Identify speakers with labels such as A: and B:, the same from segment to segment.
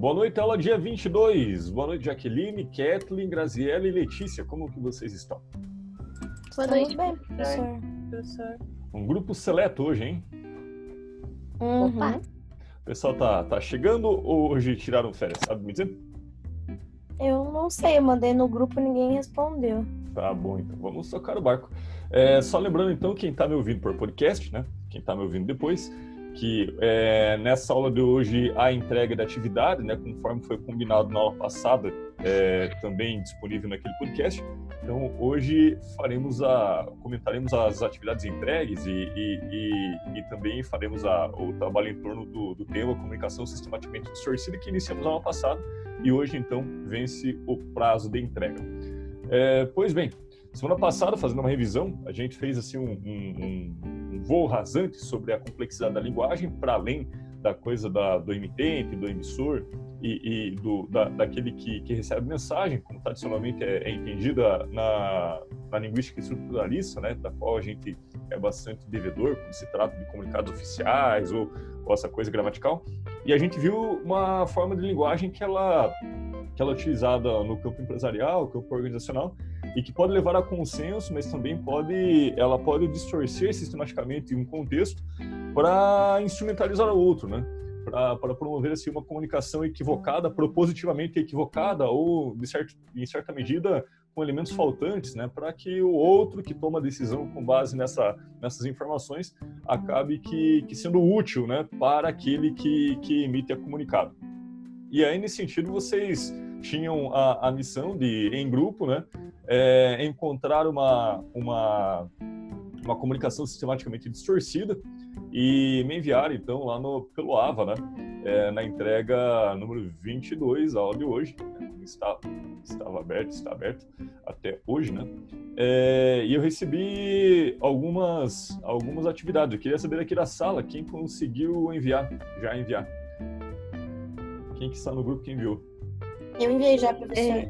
A: Boa noite, aula dia 22. Boa noite, Jaqueline, Kathleen, Graziella e Letícia. Como que vocês estão?
B: Boa noite, bem, professor.
C: Professor.
A: Um grupo seleto hoje, hein?
B: Uhum.
C: Opa.
A: O pessoal tá, tá chegando ou hoje tiraram férias? Sabe me dizer?
B: Eu não sei, eu mandei no grupo ninguém respondeu.
A: Tá bom, então vamos tocar o barco. É, só lembrando, então, quem tá me ouvindo por podcast, né? Quem tá me ouvindo depois, que é, nessa aula de hoje a entrega da atividade, né, conforme foi combinado na aula passada, é, também disponível naquele podcast. Então hoje faremos a, comentaremos as atividades entregues e, e, e, e também faremos a, o trabalho em torno do, do tema comunicação sistematicamente distorcida que iniciamos na aula passada e hoje então vence o prazo de entrega. É, pois bem, semana passada fazendo uma revisão a gente fez assim um, um, um voo rasante sobre a complexidade da linguagem para além da coisa da, do emitente, do emissor e, e do, da, daquele que, que, recebe mensagem, como tradicionalmente é, é entendida na, na, linguística estruturalista, né, da qual a gente é bastante devedor quando se trata de comunicados oficiais ou, ou essa coisa gramatical. E a gente viu uma forma de linguagem que ela, que ela é utilizada no campo empresarial, campo organizacional, e que pode levar a consenso, mas também pode, ela pode distorcer sistematicamente um contexto para instrumentalizar o outro, né? Para promover assim, uma comunicação equivocada, propositivamente equivocada ou, de certo, em certa medida, com elementos faltantes, né? Para que o outro que toma a decisão com base nessa, nessas informações acabe que, que sendo útil, né? Para aquele que, que emite a comunicado. E aí, nesse sentido, vocês tinham a, a missão de, em grupo, né? É, encontrar uma, uma, uma comunicação sistematicamente distorcida e me enviaram então lá no pelo AVA, né? É, na entrega número 22, a aula de hoje, né? está, estava aberto, está aberto até hoje, né? É, e eu recebi algumas algumas atividades. Eu queria saber aqui da sala quem conseguiu enviar, já enviar. Quem que está no grupo que enviou?
B: Eu enviei já, professor.
C: É,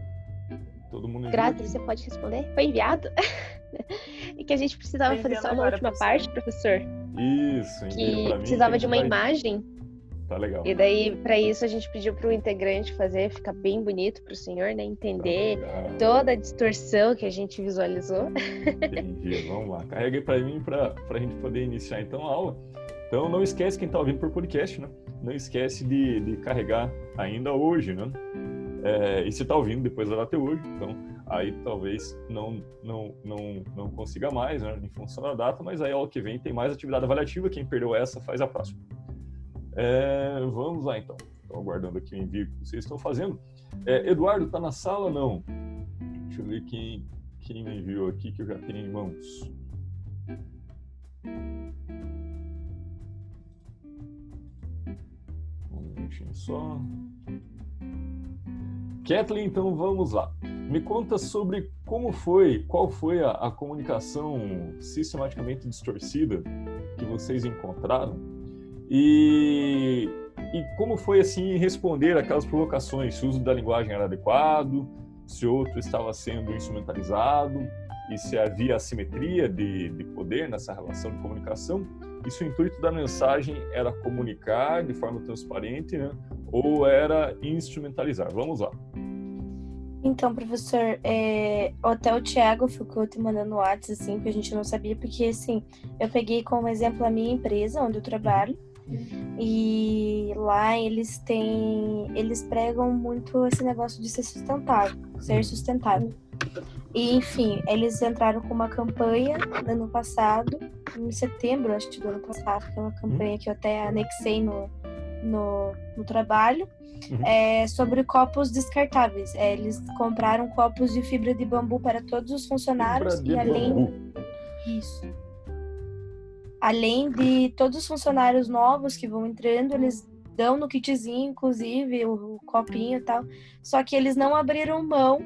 A: Todo mundo?
C: Grazi, você pode responder? Foi enviado? e que a gente precisava fazer só uma
D: agora,
C: última
D: professor.
C: parte, professor.
A: Isso,
C: Que
A: pra mim.
C: precisava de uma
A: vai-
C: imagem.
A: Tá legal.
C: E daí, para isso, a gente pediu para o integrante fazer, ficar bem bonito para o senhor, né?
A: Tá
C: Entender
A: legal.
C: toda a distorção que a gente visualizou.
A: Entendi, vamos lá. Carreguei para mim para a gente poder iniciar então a aula. Então não esquece quem está ouvindo por podcast, né? Não esquece de, de carregar ainda hoje, né? É, e se está ouvindo depois da hoje, então aí talvez não não não não consiga mais, né? Em função da data, mas aí aula que vem tem mais atividade avaliativa. Quem perdeu essa faz a próxima. É, vamos lá então. Estou aguardando aqui o envio que vocês estão fazendo. É, Eduardo, está na sala? Não. Deixa eu ver quem, quem me enviou aqui que eu já tenho em mãos. Um minutinho só. Kathleen, então vamos lá. Me conta sobre como foi, qual foi a, a comunicação sistematicamente distorcida que vocês encontraram e, e como foi assim responder aquelas provocações, se o uso da linguagem era adequado, se outro estava sendo instrumentalizado e se havia assimetria de, de poder nessa relação de comunicação. E se o intuito da mensagem era comunicar de forma transparente, né? Ou era instrumentalizar. Vamos lá.
B: Então, professor, é, até o Thiago ficou te mandando WhatsApp, assim, que a gente não sabia, porque, assim, eu peguei como exemplo a minha empresa, onde eu trabalho, e lá eles têm, eles pregam muito esse negócio de ser sustentável, ser sustentável. E, enfim, eles entraram com uma campanha no ano passado, em setembro, acho que do ano passado, que é uma campanha que eu até anexei no, no, no trabalho,
A: Uhum.
B: é, sobre copos descartáveis. É, eles compraram copos de fibra de bambu para todos os funcionários e além
A: bambu.
B: isso. Além de todos os funcionários novos que vão entrando, eles dão no kitzinho, inclusive, o, o copinho e tal. Só que eles não abriram mão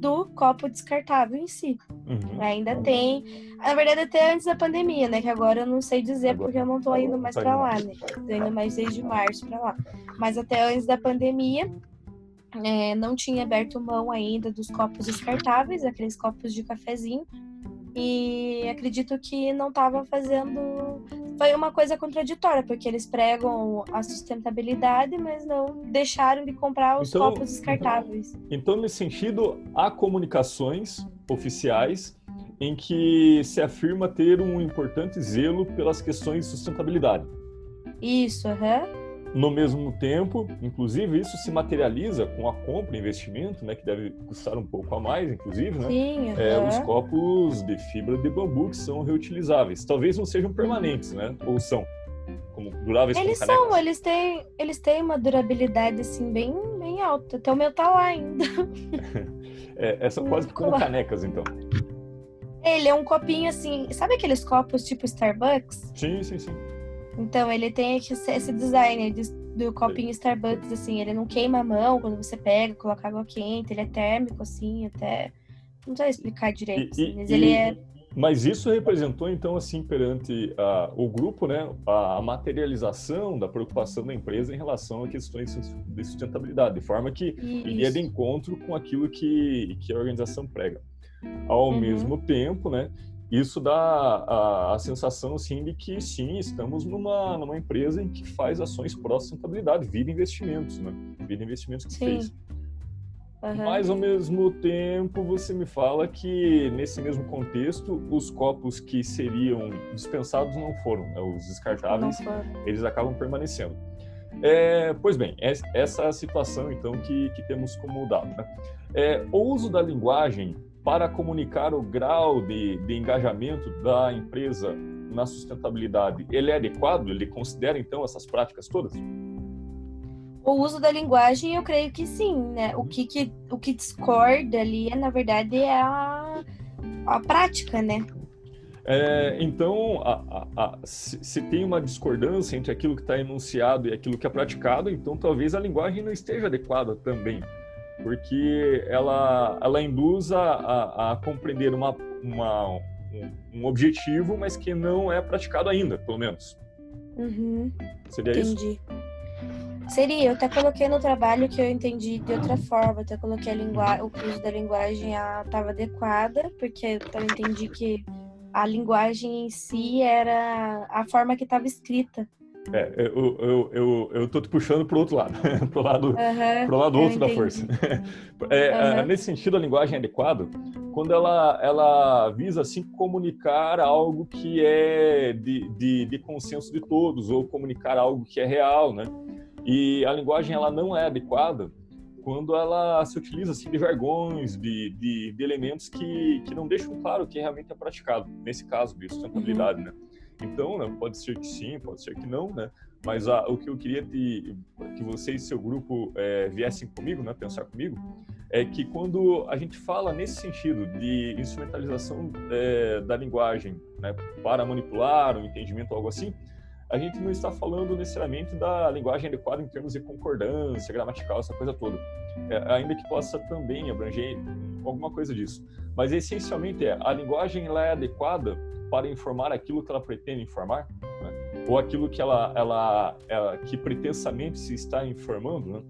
B: do copo descartável em si.
A: Uhum.
B: Ainda tem. Na verdade, até antes da pandemia, né? Que agora eu não sei dizer
A: Agora-
B: porque eu não tô indo mais
A: tá
B: pra
A: indo
B: lá, né? Tô indo mais desde março pra lá. Mas até antes da pandemia, é, não tinha aberto mão ainda dos copos descartáveis, aqueles copos de cafezinho. E acredito que não estavam fazendo. Foi uma coisa contraditória, porque eles pregam a sustentabilidade, mas não deixaram de comprar os
A: Então-
B: copos descartáveis.
A: Então, nesse sentido, há comunicações oficiais em que se afirma ter um importante zelo pelas questões de sustentabilidade.
B: Isso, aham.
A: No mesmo tempo, inclusive, isso se materializa com a compra e investimento, né, que deve custar um pouco a mais, inclusive, né?
B: Sim,
A: É,
B: aham.
A: os copos de fibra de bambu que são reutilizáveis. Talvez não sejam permanentes, né? Ou são como duráveis
B: Eles
A: como
B: são, eles têm, eles têm uma durabilidade assim bem, bem alta. Até o meu tá lá ainda.
A: É, é, são quase como canecas, então.
B: Ele é um copinho assim, sabe aqueles copos tipo Starbucks?
A: Sim, sim, sim.
B: Então ele tem esse design de- do copinho Starbucks, assim, ele não queima a mão quando você pega, coloca água quente, ele é térmico, assim, até. Não sei explicar direito,
A: E-
B: assim, mas
A: e-
B: ele é.
A: Mas isso representou, então, assim, perante ah, o grupo, né, a, a materialização da preocupação da empresa em relação a questões de sustentabilidade, de forma que iria de
B: Isso.
A: encontro com aquilo que, que a organização prega. Ao
B: Uhum.
A: mesmo tempo, né, isso dá a, a sensação, assim, de que, sim, estamos numa, numa empresa em que faz ações pró-sustentabilidade, vira investimentos, né, vira investimentos que
B: Sim.
A: fez.
B: Aham.
A: Mas ao mesmo tempo você me fala que nesse mesmo contexto os copos que seriam dispensados não foram, né? os descartáveis
B: foram.
A: eles acabam permanecendo. É, pois bem, es- essa é a situação então que, que temos como dado. Né? É, o uso da linguagem para comunicar o grau de, de engajamento da empresa na sustentabilidade, ele é adequado? Ele considera então essas práticas todas?
B: O uso da linguagem, eu creio que sim, né? O que, que, o que discorda ali, na verdade, é a, a prática, né?
A: É, então, a- a- se, se tem uma discordância entre aquilo que está enunciado e aquilo que é praticado, então talvez a linguagem não esteja adequada também, porque ela, ela induz a, a- a compreender uma, uma- um, um objetivo, mas que não é praticado ainda, pelo menos.
B: Uhum.
A: Seria isso?
B: Entendi. Seria, eu até coloquei no trabalho que eu entendi de outra forma, até coloquei a linguagem, o uso da linguagem estava adequada, porque eu entendi que a linguagem em si era a forma que estava escrita.
A: É, eu, eu, eu, eu tô te puxando para o outro lado, pro lado
B: Aham,
A: para o lado outro da
B: entendi.
A: força. É,
B: Aham.
A: Nesse sentido, a linguagem é adequada quando ela, ela visa assim comunicar algo que é de, de, de consenso de todos ou comunicar algo que é real, né? E a linguagem ela não é adequada quando ela se utiliza assim, de jargões, de, de, de elementos que, que não deixam claro o que realmente é praticado, nesse caso de sustentabilidade, né? Então, né, pode ser que sim, pode ser que não, né? Mas ah, o que eu queria te, que você e seu grupo eh, viessem comigo, né, pensar comigo, é que quando a gente fala nesse sentido de instrumentalização eh, da linguagem né, para manipular o entendimento, algo assim, a gente não está falando necessariamente da linguagem adequada em termos de concordância, gramatical, essa coisa toda. É, ainda que possa também abranger alguma coisa disso. Mas essencialmente é, a linguagem ela é adequada para informar aquilo que ela pretende informar, né? ou aquilo que ela, ela, ela, que pretensamente se está informando, né?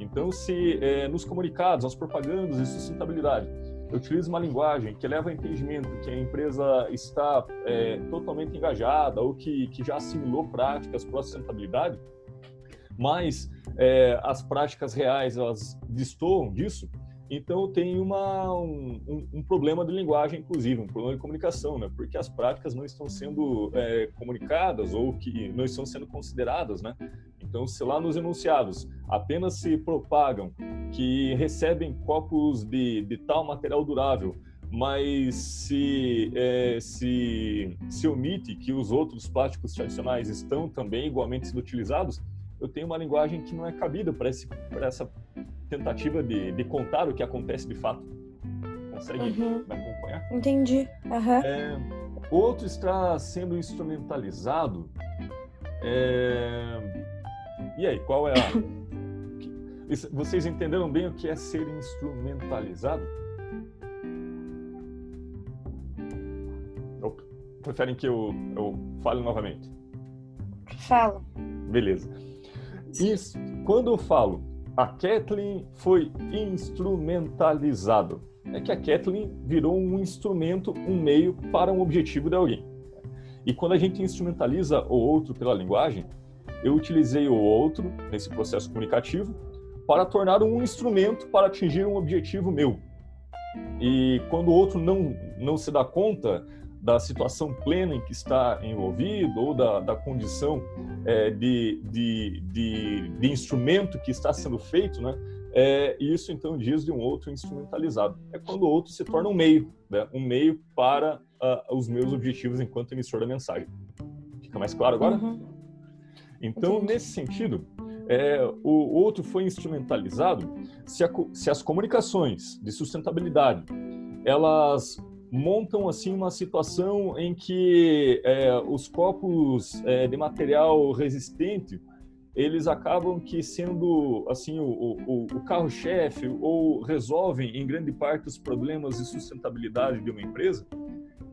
A: Então, se é, nos comunicados, nas propagandas de sustentabilidade, eu utilizo uma linguagem que leva ao entendimento que a empresa está é, totalmente engajada ou que, que já assimilou práticas para a sustentabilidade, mas é, as práticas reais elas destoam disso, então tem uma, um, um, um, problema de linguagem, inclusive, um problema de comunicação, né? porque as práticas não estão sendo é, comunicadas ou que não estão sendo consideradas, né? Então, se lá nos enunciados apenas se propagam que recebem copos de, de tal material durável, mas se, é, se, se omite que os outros plásticos tradicionais estão também igualmente sendo utilizados, eu tenho uma linguagem que não é cabida para essa tentativa de, de, contar o que acontece de fato. Consegue
B: uhum.
A: me acompanhar?
B: Entendi. Uhum.
A: É, outro está sendo instrumentalizado. É... E aí, qual é a. Vocês entenderam bem o que é ser instrumentalizado? Preferem que eu, eu fale novamente?
B: Fala.
A: Beleza. Isso, quando eu falo a Kathleen foi instrumentalizado, é que a Kathleen virou um instrumento, um meio para um objetivo de alguém. E quando a gente instrumentaliza o outro pela linguagem, eu utilizei o outro nesse processo comunicativo para tornar um instrumento para atingir um objetivo meu. E quando o outro não, não se dá conta da situação plena em que está envolvido ou da, da condição é, de, de, de, de, instrumento que está sendo feito, né? É, isso então diz de um outro instrumentalizado. É quando o outro se torna um meio, né? um meio para uh, os meus objetivos enquanto emissor da mensagem. Fica mais claro agora? Uhum. Então, nesse sentido, é, o outro foi instrumentalizado se, a, se as comunicações de sustentabilidade elas montam assim uma situação em que é, os copos é, de material resistente eles acabam que sendo assim o, o, o carro-chefe ou resolvem em grande parte os problemas de sustentabilidade de uma empresa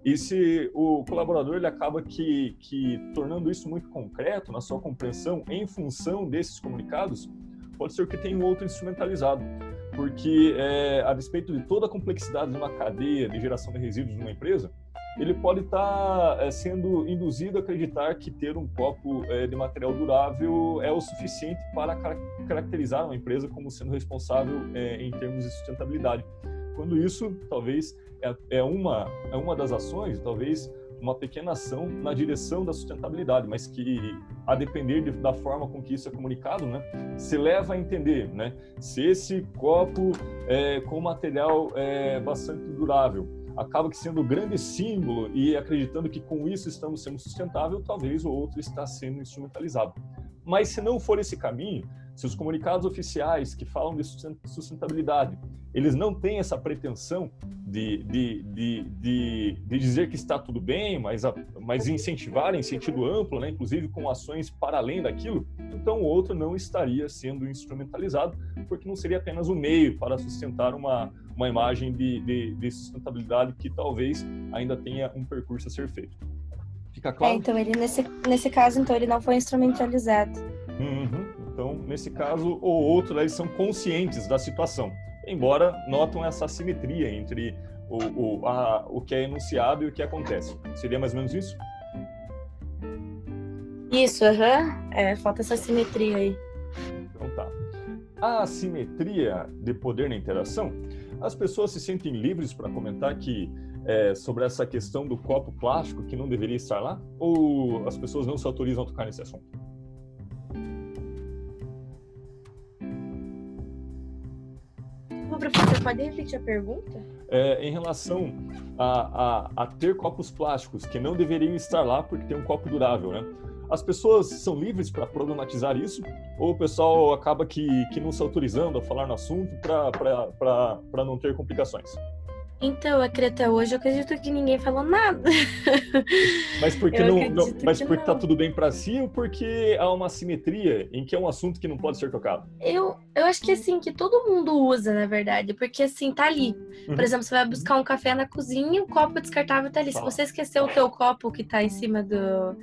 A: e se o colaborador ele acaba que, que tornando isso muito concreto na sua compreensão em função desses comunicados, pode ser que tenha um outro instrumentalizado. Porque, é, a despeito de toda a complexidade de uma cadeia de geração de resíduos numa empresa, ele pode estar tá, é, sendo induzido a acreditar que ter um copo é, de material durável é o suficiente para caracterizar uma empresa como sendo responsável é, em termos de sustentabilidade. Quando isso, talvez, é, é, uma, é uma das ações, talvez uma pequena ação na direção da sustentabilidade, mas que, a depender de, da forma com que isso é comunicado, né, se leva a entender né, se esse copo é, com material é, bastante durável acaba que sendo o grande símbolo e acreditando que com isso estamos sendo sustentável, talvez o outro está sendo instrumentalizado. Mas se não for esse caminho, se os comunicados oficiais que falam de sustentabilidade eles não têm essa pretensão de, de, de, de, de dizer que está tudo bem, mas, mas incentivar em sentido amplo, né, inclusive com ações para além daquilo, então o outro não estaria sendo instrumentalizado, porque não seria apenas um meio para sustentar uma, uma imagem de, de, de sustentabilidade que talvez ainda tenha um percurso a ser feito. Fica claro?
B: É, então ele nesse, nesse caso, então ele não foi instrumentalizado.
A: Uhum. Então, nesse caso, o outro, eles são conscientes da situação embora notam essa simetria entre o, o, a, o que é enunciado e o que acontece. Seria mais ou menos isso?
B: Isso, aham. Uhum. É, falta essa simetria aí.
A: Então tá. A assimetria de poder na interação, as pessoas se sentem livres para comentar que é, sobre essa questão do copo plástico que não deveria estar lá? Ou as pessoas não se autorizam a tocar nesse assunto?
B: Professor, pode repetir a pergunta?
A: É, em relação a, a, a, ter copos plásticos que não deveriam estar lá porque tem um copo durável, né? As pessoas são livres para problematizar isso ou o pessoal acaba que, que não se autorizando a falar no assunto para não ter complicações?
B: Então, até hoje eu acredito que ninguém falou nada.
A: Mas porque não, não, mas porque tá tudo bem para si ou porque há uma simetria em que é um assunto que não pode ser tocado?
B: Eu, eu acho que assim, que todo mundo usa, na verdade, porque assim, tá ali. Por uhum. exemplo, você vai buscar um café na cozinha, o copo descartável tá ali. Se você esqueceu o teu copo que tá em cima do,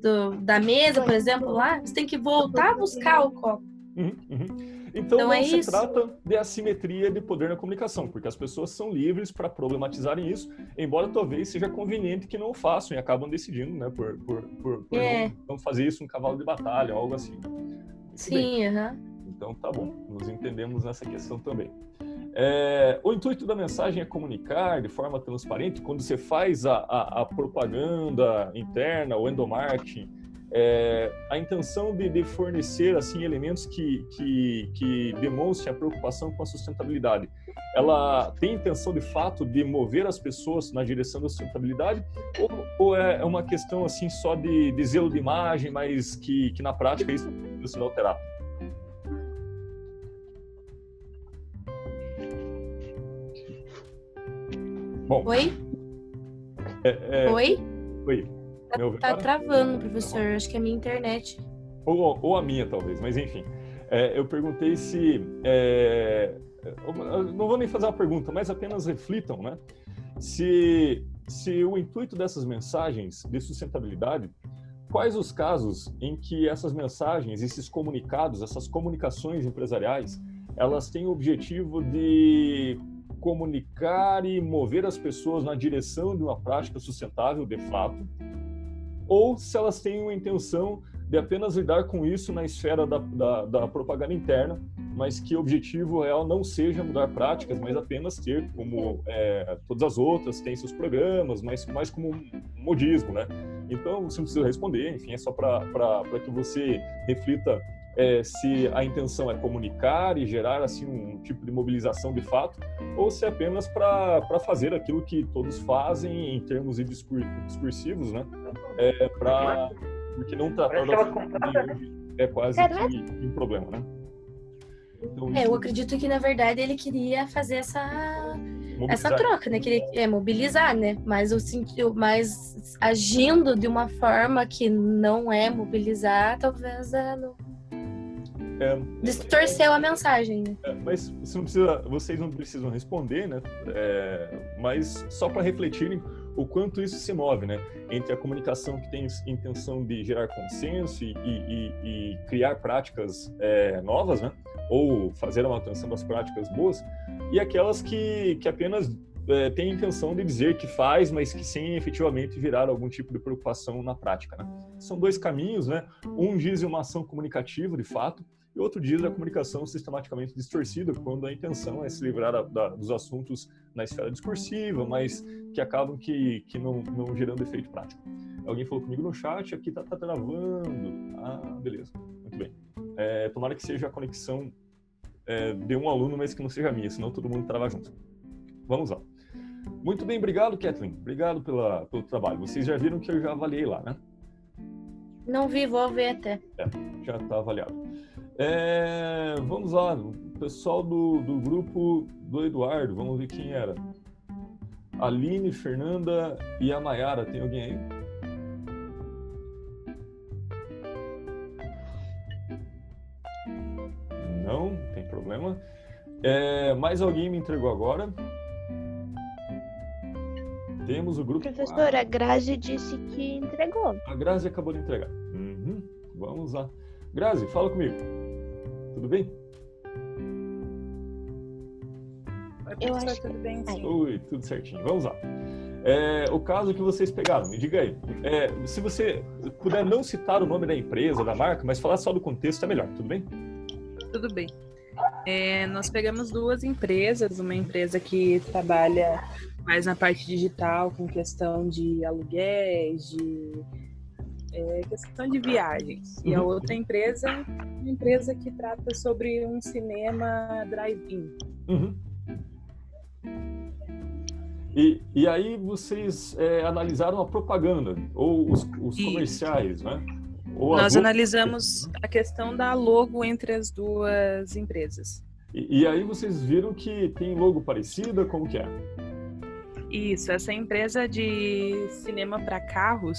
B: do da mesa, por exemplo, lá, você tem que voltar a buscar o copo.
A: Uhum, uhum. Então, então não é se isso. trata de assimetria de poder na comunicação, porque as pessoas são livres para problematizarem isso, embora talvez seja conveniente que não façam e acabam decidindo, né, por, por, por, por é. não, não, fazer isso um cavalo de batalha, algo assim. Muito
B: Sim, aham.
A: Então tá bom, nos entendemos nessa questão também. É, o intuito da mensagem é comunicar de forma transparente. Quando você faz a, a, a propaganda interna, o endomarketing, é, a intenção de, de, fornecer assim elementos que, que, que demonstrem a preocupação com a sustentabilidade, ela tem intenção de fato de mover as pessoas na direção da sustentabilidade ou, ou é uma questão assim só de, de zelo de imagem, mas que, que na prática isso não se alterar?
B: Bom. Oi?
A: É, é...
B: Oi?
A: Oi.
B: Tá, tá travando, professor. Acho que é a minha internet.
A: Ou, ou a minha, talvez, mas enfim. É, eu perguntei se. É, não vou nem fazer uma pergunta, mas apenas reflitam, né? Se, se o intuito dessas mensagens de sustentabilidade, quais os casos em que essas mensagens, esses comunicados, essas comunicações empresariais, elas têm o objetivo de comunicar e mover as pessoas na direção de uma prática sustentável de fato, ou se elas têm uma intenção de apenas lidar com isso na esfera da, da, da, propaganda interna, mas que o objetivo real não seja mudar práticas, mas apenas ter, como é, todas as outras, tem seus programas, mas mais como um modismo, né? Então, você não precisa responder, enfim, é só para que você reflita é, se a intenção é comunicar e gerar assim um tipo de mobilização de fato, ou se é apenas para fazer aquilo que todos fazem em termos discursivos, né? É, pra, porque não tratar da é quase que um problema, né?
B: Então, é, eu acredito que na verdade ele queria fazer essa essa troca, né? Queria é, mobilizar, né? Mas o sentido, mas agindo de uma forma que não é mobilizar, talvez é, não é, distorceu a mensagem.
A: É, mas você não precisa, vocês não precisam responder, né? É, mas só para refletirem o quanto isso se move, né? Entre a comunicação que tem intenção de gerar consenso e, e, e criar práticas é, novas, né? Ou fazer a manutenção das práticas boas, e aquelas que, que apenas é, têm a intenção de dizer que faz, mas que sem efetivamente virar algum tipo de preocupação na prática, né? São dois caminhos, né? Um diz uma ação comunicativa, de fato, e outro diz a comunicação sistematicamente distorcida, quando a intenção é se livrar da, da, dos assuntos na esfera discursiva, mas que acabam que, que não, não gerando efeito prático. Alguém falou comigo no chat, aqui tá, tá travando. Ah, beleza, muito bem. É, tomara que seja a conexão é, de um aluno, mas que não seja minha, senão todo mundo trava junto. Vamos lá. Muito bem, obrigado, Kathleen. Obrigado pela, pelo trabalho. Vocês já viram que eu já avaliei lá, né?
B: Não vi, vou ver até.
A: É, já está avaliado. É, vamos lá, o pessoal do, do grupo do Eduardo, vamos ver quem era. Aline, Fernanda e a Mayara, tem alguém aí? Não, tem problema. É, mais alguém me entregou agora? Temos o grupo.
C: Professora, a Grazi disse que entregou.
A: A Grazi acabou de entregar. Uhum. Vamos lá. Grazi, fala comigo. Tudo bem?
D: Oi, Eu acho tudo bem, sim.
A: Oi, tudo certinho. Vamos lá. É, o caso que vocês pegaram, me diga aí. É, se você puder não citar o nome da empresa, da marca, mas falar só do contexto, é melhor, tudo bem?
D: Tudo bem. É, nós pegamos duas empresas, uma empresa que trabalha mais na parte digital, com questão de aluguéis, de é, questão de viagens. E a uhum. outra empresa, uma empresa que trata sobre um cinema drive-in.
A: Uhum. E, e aí vocês é, analisaram a propaganda, ou os, os comerciais, né?
D: Ou Nós analisamos a questão da logo entre as duas empresas.
A: E, e aí vocês viram que tem logo parecida, como que é?
D: Isso, essa empresa de cinema para carros,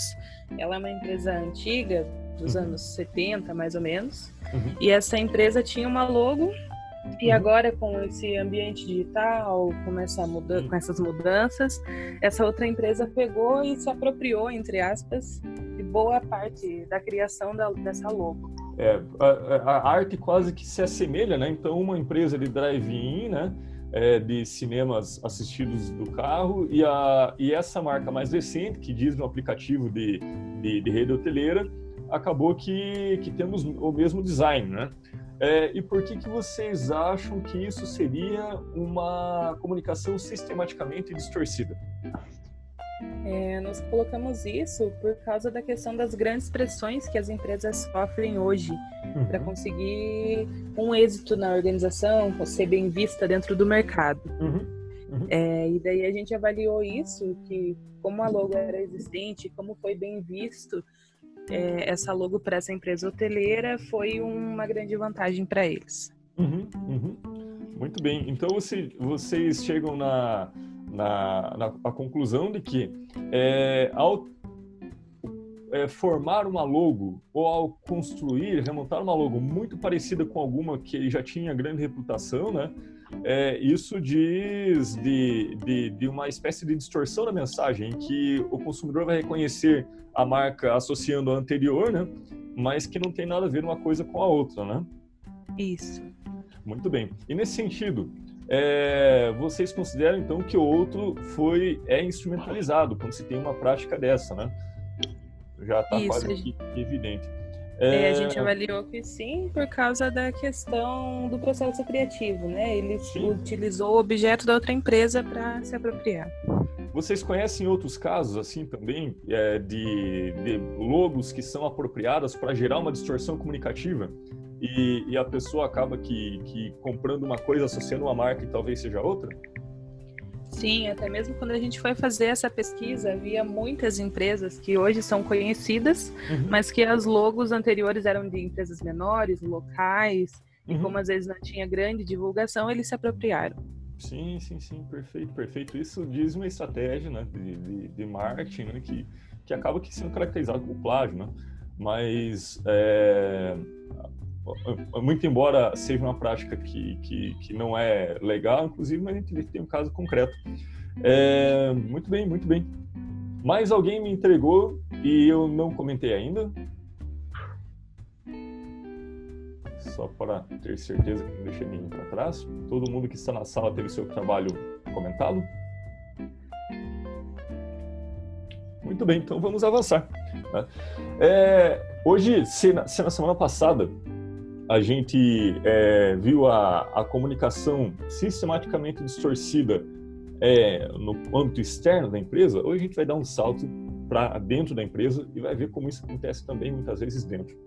D: ela é uma empresa antiga, dos uhum. anos 70, mais ou menos. Uhum. E essa empresa tinha uma logo e uhum. agora com esse ambiente digital, com, essa muda com essas mudanças, essa outra empresa pegou e se apropriou, entre aspas, de boa parte da criação da, dessa logo.
A: É, a, a, arte quase que se assemelha, né? Então, uma empresa de drive-in, né? É, de cinemas assistidos do carro e, a, e essa marca mais recente, que diz no aplicativo de, de, de rede hoteleira, acabou que, que temos o mesmo design, né? É, e por que, que vocês acham que isso seria uma comunicação sistematicamente distorcida?
D: É, nós colocamos isso por causa da questão das grandes pressões que as empresas sofrem hoje uhum. para conseguir um êxito na organização, ser bem vista dentro do mercado. Uhum. Uhum. É, e daí a gente avaliou isso, que como a logo era existente, como foi bem visto é, essa logo para essa empresa hoteleira, foi uma grande vantagem para eles.
A: Uhum, uhum. Muito bem. Então você, vocês chegam na na, na a conclusão de que é, ao é, formar uma logo ou ao construir, remontar uma logo muito parecida com alguma que já tinha grande reputação, né? É, isso diz de, de, de, uma espécie de distorção da mensagem, em que o consumidor vai reconhecer a marca associando a anterior, né? Mas que não tem nada a ver uma coisa com a outra, né?
D: Isso.
A: Muito bem. E nesse sentido, é, vocês consideram então que o outro foi é instrumentalizado quando se tem uma prática dessa, né? Já está quase que evidente.
D: É... a gente avaliou que sim, por causa da questão do processo criativo, né? Ele sim. utilizou o objeto da outra empresa para se apropriar.
A: Vocês conhecem outros casos assim também é, de, de logos que são apropriadas para gerar uma distorção comunicativa e, e, a pessoa acaba que, que comprando uma coisa associando uma marca e talvez seja outra?
D: Sim, até mesmo quando a gente foi fazer essa pesquisa, havia muitas empresas que hoje são conhecidas, uhum. mas que as logos anteriores eram de empresas menores, locais, uhum. e como às vezes não tinha grande divulgação, eles se apropriaram.
A: Sim, sim, sim, perfeito, perfeito. Isso diz uma estratégia né, de, de, de marketing né, que, que acaba que sendo caracterizado como plágio, né? Mas é, muito embora seja uma prática que, que, que, não é legal, inclusive, mas a gente tem um caso concreto. É, muito bem, muito bem. Mais alguém me entregou e eu não comentei ainda. Só para ter certeza que não deixei ninguém para trás. Todo mundo que está na sala teve seu trabalho comentado? Muito bem, então vamos avançar. Né? É, hoje, se na, se na semana passada a gente é, viu a, a comunicação sistematicamente distorcida é, no âmbito externo da empresa, hoje a gente vai dar um salto para dentro da empresa e vai ver como isso acontece também muitas vezes dentro.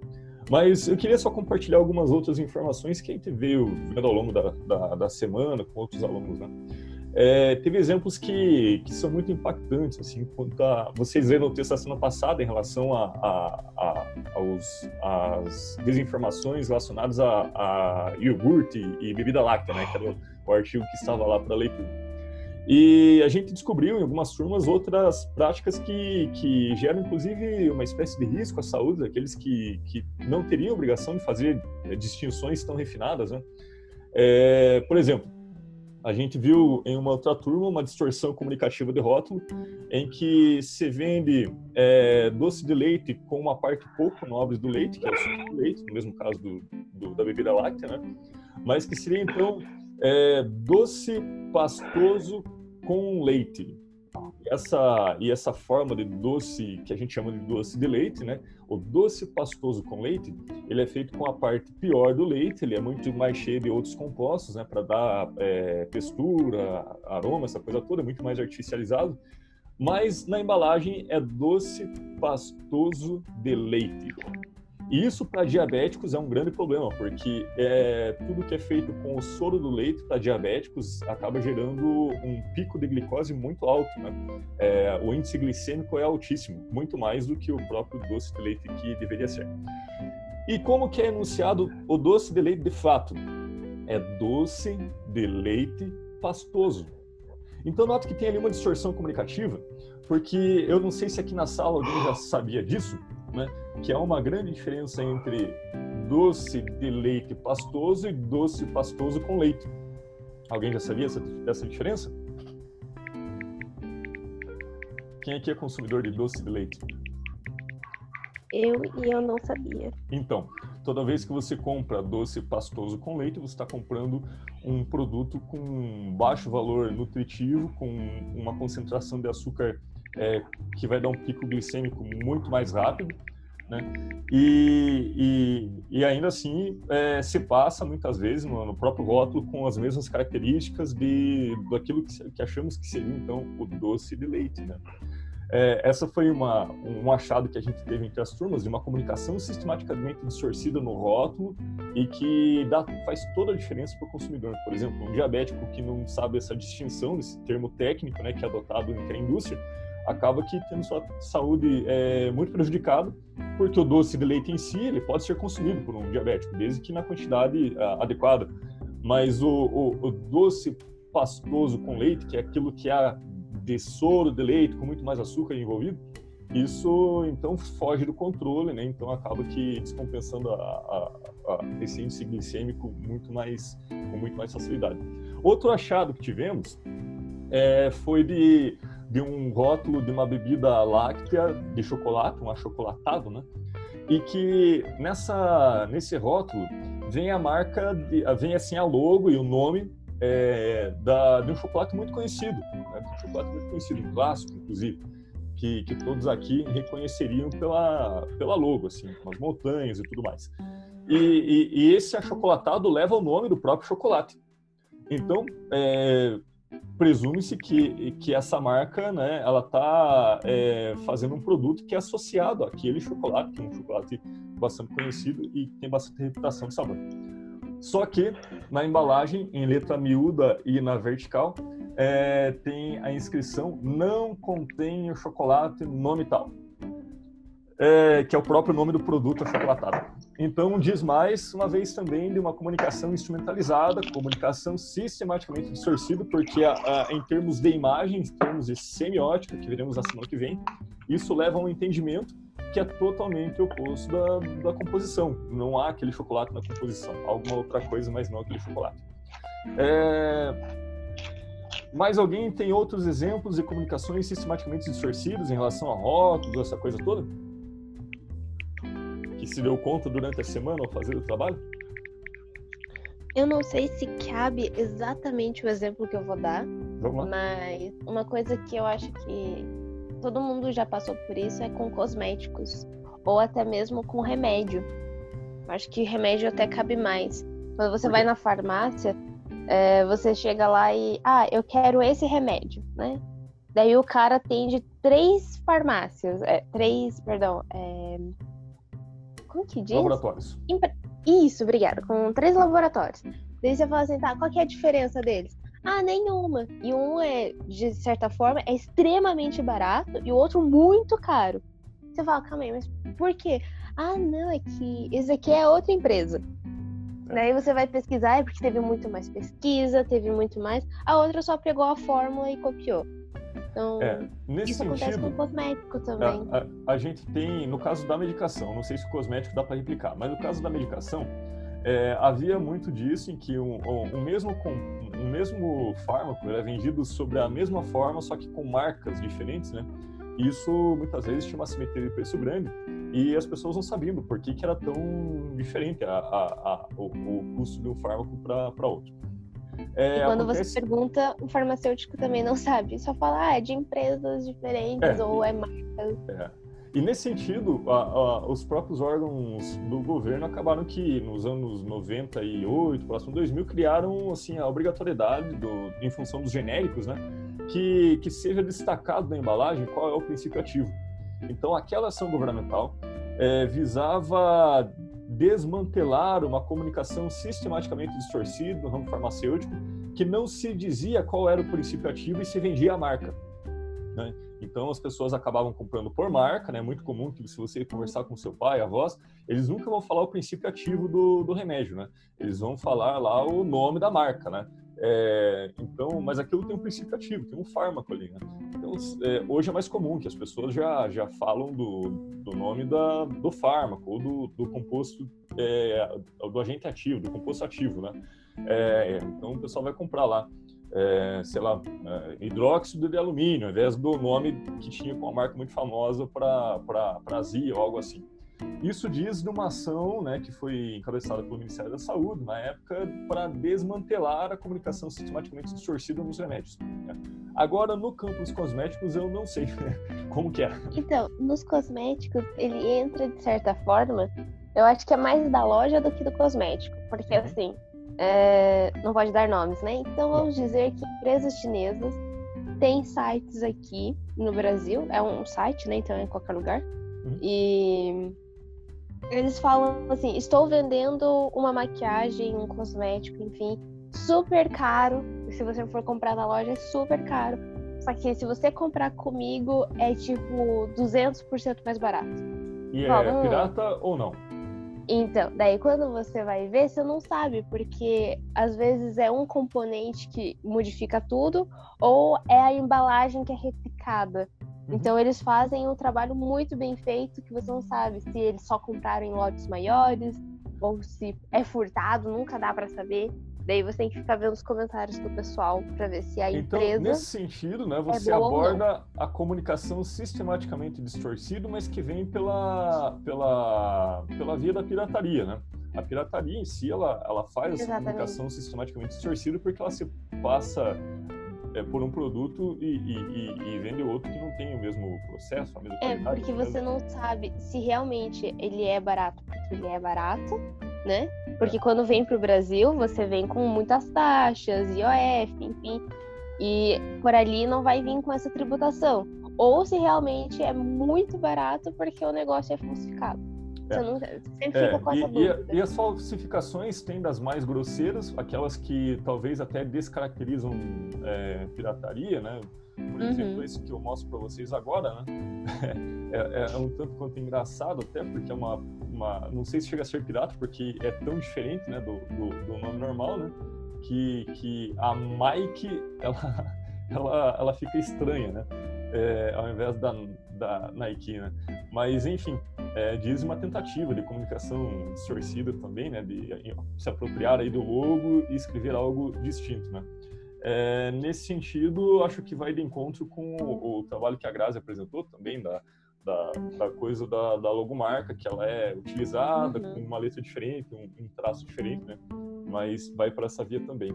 A: Mas eu queria só compartilhar algumas outras informações que a gente veio vendo ao longo da, da, da semana com outros alunos. Né? É, teve exemplos que, que são muito impactantes, assim, quanto a, vocês leram o texto da semana passada em relação a, a, a às desinformações relacionadas a, a iogurte e bebida láctea, né, que era o, o artigo que estava lá para leitura. E a gente descobriu em algumas turmas outras práticas que, que geram, inclusive, uma espécie de risco à saúde daqueles que, que não teriam obrigação de fazer é, distinções tão refinadas. Né? É, por exemplo, a gente viu em uma outra turma uma distorção comunicativa de rótulo, em que se vende é, doce de leite com uma parte pouco nobre do leite, que é o suco do leite, no mesmo caso do, do, da bebida láctea, né? mas que seria então é, doce pastoso com leite essa e essa forma de doce que a gente chama de doce de leite, né? O doce pastoso com leite, ele é feito com a parte pior do leite, ele é muito mais cheio de outros compostos, né? Para dar é, textura, aroma, essa coisa toda, é muito mais artificializado. Mas na embalagem é doce pastoso de leite. E isso para diabéticos é um grande problema, porque é, tudo que é feito com o soro do leite para diabéticos acaba gerando um pico de glicose muito alto. Né? É, o índice glicêmico é altíssimo, muito mais do que o próprio doce de leite que deveria ser. E como que é enunciado o doce de leite de fato? É doce de leite pastoso. Então nota que tem ali uma distorção comunicativa, porque eu não sei se aqui na sala alguém já sabia disso, né? que há uma grande diferença entre doce de leite pastoso e doce pastoso com leite. Alguém já sabia essa, dessa diferença? Quem aqui é consumidor de doce de leite?
C: Eu e eu não sabia.
A: Então, toda vez que você compra doce pastoso com leite, você está comprando um produto com baixo valor nutritivo, com uma concentração de açúcar é, que vai dar um pico glicêmico muito mais rápido, né? E, e, e ainda assim é, se passa muitas vezes no, no, próprio rótulo com as mesmas características de daquilo que, que achamos que seria então o doce de leite, né? É, essa foi uma, um achado que a gente teve entre as turmas de uma comunicação sistematicamente distorcida no rótulo e que dá, faz toda a diferença para o consumidor. Por exemplo, um diabético que não sabe essa distinção desse termo técnico, né, que é adotado entre a indústria, acaba que tendo sua saúde é, muito prejudicada, porque o doce de leite em si ele pode ser consumido por um diabético, desde que na quantidade a, adequada. Mas o, o, o, doce pastoso com leite, que é aquilo que há de soro de leite com muito mais açúcar envolvido, isso então foge do controle, né? Então acaba que descompensando a, a, a esse índice glicêmico muito mais com muito mais facilidade. Outro achado que tivemos é, foi de de um rótulo de uma bebida láctea de chocolate, um achocolatado, né? E que nessa nesse rótulo vem a marca, de, vem assim a logo e o nome é, da, de um chocolate muito conhecido, né? um chocolate muito conhecido, um clássico, inclusive, que, que todos aqui reconheceriam pela, pela logo, assim, com as montanhas e tudo mais. E, e, e esse achocolatado leva o nome do próprio chocolate. Então, é, presume-se que, que essa marca, né, ela está é, fazendo um produto que é associado àquele chocolate, que é um chocolate bastante conhecido e tem bastante reputação de sabor. Só que na embalagem, em letra miúda e na vertical, é, tem a inscrição não contém o chocolate nome tal é, que é o próprio nome do produto achocolatado. Então, diz mais uma vez também de uma comunicação instrumentalizada, comunicação sistematicamente distorcida, porque a, a, em termos de imagem, em termos de semiótica, que veremos na semana que vem, isso leva a um entendimento que é totalmente oposto da, da composição. Não há aquele chocolate na composição, alguma outra coisa, mas não aquele chocolate. É... Mais alguém tem outros exemplos de comunicações sistematicamente distorcidas em relação a rótulos, essa coisa toda? Que se deu conta durante a semana ao fazer o trabalho?
C: Eu não sei se cabe exatamente o exemplo que eu vou dar, mas uma coisa que eu acho que todo mundo já passou por isso é com cosméticos ou até mesmo com remédio. Acho que remédio até cabe mais. Quando você vai na farmácia, é, você chega lá e ah, eu quero esse remédio, né? Daí o cara atende três farmácias, é, três, perdão, é, como que diz?
A: Laboratórios.
C: Isso, obrigada. Com três laboratórios. Daí você fala assim, tá, qual que é a diferença deles? Ah, nenhuma. E um é, de certa forma, é extremamente barato e o outro muito caro. Você fala, calma aí, mas por quê? Ah, não, é que esse aqui é outra empresa. É. Daí você vai pesquisar, é porque teve muito mais pesquisa, teve muito mais. A outra só pegou a fórmula e copiou. Então, é, nesse isso sentido, acontece com o cosmético também.
A: A, a, a, gente tem, no caso da medicação, não sei se o cosmético dá para replicar, mas no caso da medicação, é, havia muito disso em que um, um, um, mesmo, um mesmo fármaco era vendido sobre a mesma forma, só que com marcas diferentes, né? Isso muitas vezes tinha uma simetria de preço grande e as pessoas não sabiam por que, que era tão diferente a, a, o, o custo de um fármaco para outro.
C: É, e quando acontece... você pergunta, o farmacêutico também não sabe. Só fala, ah, é de empresas diferentes é, ou é marcas.
A: É. E nesse sentido, a, a, os próprios órgãos do governo acabaram que nos anos 98, próximo 2000, criaram assim a obrigatoriedade do, em função dos genéricos, né, que, que seja destacado na embalagem qual é o princípio ativo. Então, aquela ação governamental é, visava desmantelar uma comunicação sistematicamente distorcida no ramo farmacêutico, que não se dizia qual era o princípio ativo e se vendia a marca. Né? Então as pessoas acabavam comprando por marca, né? É muito comum que se você conversar com seu pai, avós, eles nunca vão falar o princípio ativo do, do remédio, né? Eles vão falar lá o nome da marca, né? É, então, mas aquilo tem um princípio ativo, tem um fármaco ali, né? Então, é, hoje é mais comum que as pessoas já, já falam do, do nome da, do fármaco ou do, do composto, é, do agente ativo, do composto ativo, né? É, então, o pessoal vai comprar lá, é, sei lá, é, hidróxido de alumínio, ao invés do nome que tinha com uma marca muito famosa para Azia ou algo assim. Isso diz de uma ação né, que foi encabeçada pelo Ministério da Saúde, na época, para desmantelar a comunicação sistematicamente distorcida nos remédios. Né? Agora, no campo dos cosméticos, eu não sei como que é.
C: Então, nos cosméticos, ele entra de certa forma, eu acho que é mais da loja do que do cosmético. Porque, uhum. assim, é... não pode dar nomes, né? Então, vamos dizer que empresas chinesas têm sites aqui no Brasil, é um site, né? Então, é em qualquer lugar. Uhum. E eles falam assim: estou vendendo uma maquiagem, um cosmético, enfim, super caro. Se você for comprar na loja, é super caro. Só que se você comprar comigo, é tipo 200% mais barato.
A: E é pirata ou não?
C: Então, daí quando você vai ver, você não sabe, porque às vezes é um componente que modifica tudo, ou é a embalagem que é replicada. Uhum. Então eles fazem um trabalho muito bem feito que você não sabe se eles só compraram em lotes maiores ou se é furtado, nunca dá para saber. Daí você tem que ficar vendo os comentários do pessoal para ver se a então, empresa.
A: Nesse sentido, né, você é aborda a comunicação sistematicamente distorcida, mas que vem pela, pela, pela via da pirataria, né? A pirataria em si, ela, ela faz essa
C: Exatamente.
A: comunicação sistematicamente distorcida porque ela se passa é, por um produto e, e, e, e vende outro que não tem o mesmo processo, a mesma
C: É,
A: qualidade.
C: porque
A: né?
C: você não sabe se realmente ele é barato, porque ele é barato, né? Porque quando vem pro Brasil, você vem com muitas taxas, IOF, enfim. E por ali não vai vir com essa tributação. Ou se realmente é muito barato porque o negócio é falsificado. Você,
A: É.
C: não, sempre
A: É,
C: fica com essa
A: e, e e as falsificações têm das mais grosseiras, aquelas que talvez até descaracterizam é, pirataria, né? Por
C: Uhum.
A: exemplo, esse que eu mostro para vocês agora, né? É, é um tanto quanto engraçado até, porque é uma, uma... Não sei se chega a ser pirata, porque é tão diferente né, do, do, do nome normal, né? Que, que a Mike, ela, ela, ela fica estranha, né? É, ao invés da, da Nike, né? Mas, enfim, é, diz uma tentativa de comunicação distorcida também, né, de se apropriar aí do logo e escrever algo distinto, né. É, nesse sentido, acho que vai de encontro com o, o trabalho que a Grazi apresentou também da, da, da coisa da, da logomarca, que ela é utilizada
C: Uhum.
A: com uma letra diferente, um, um traço diferente, né, mas vai para essa via também.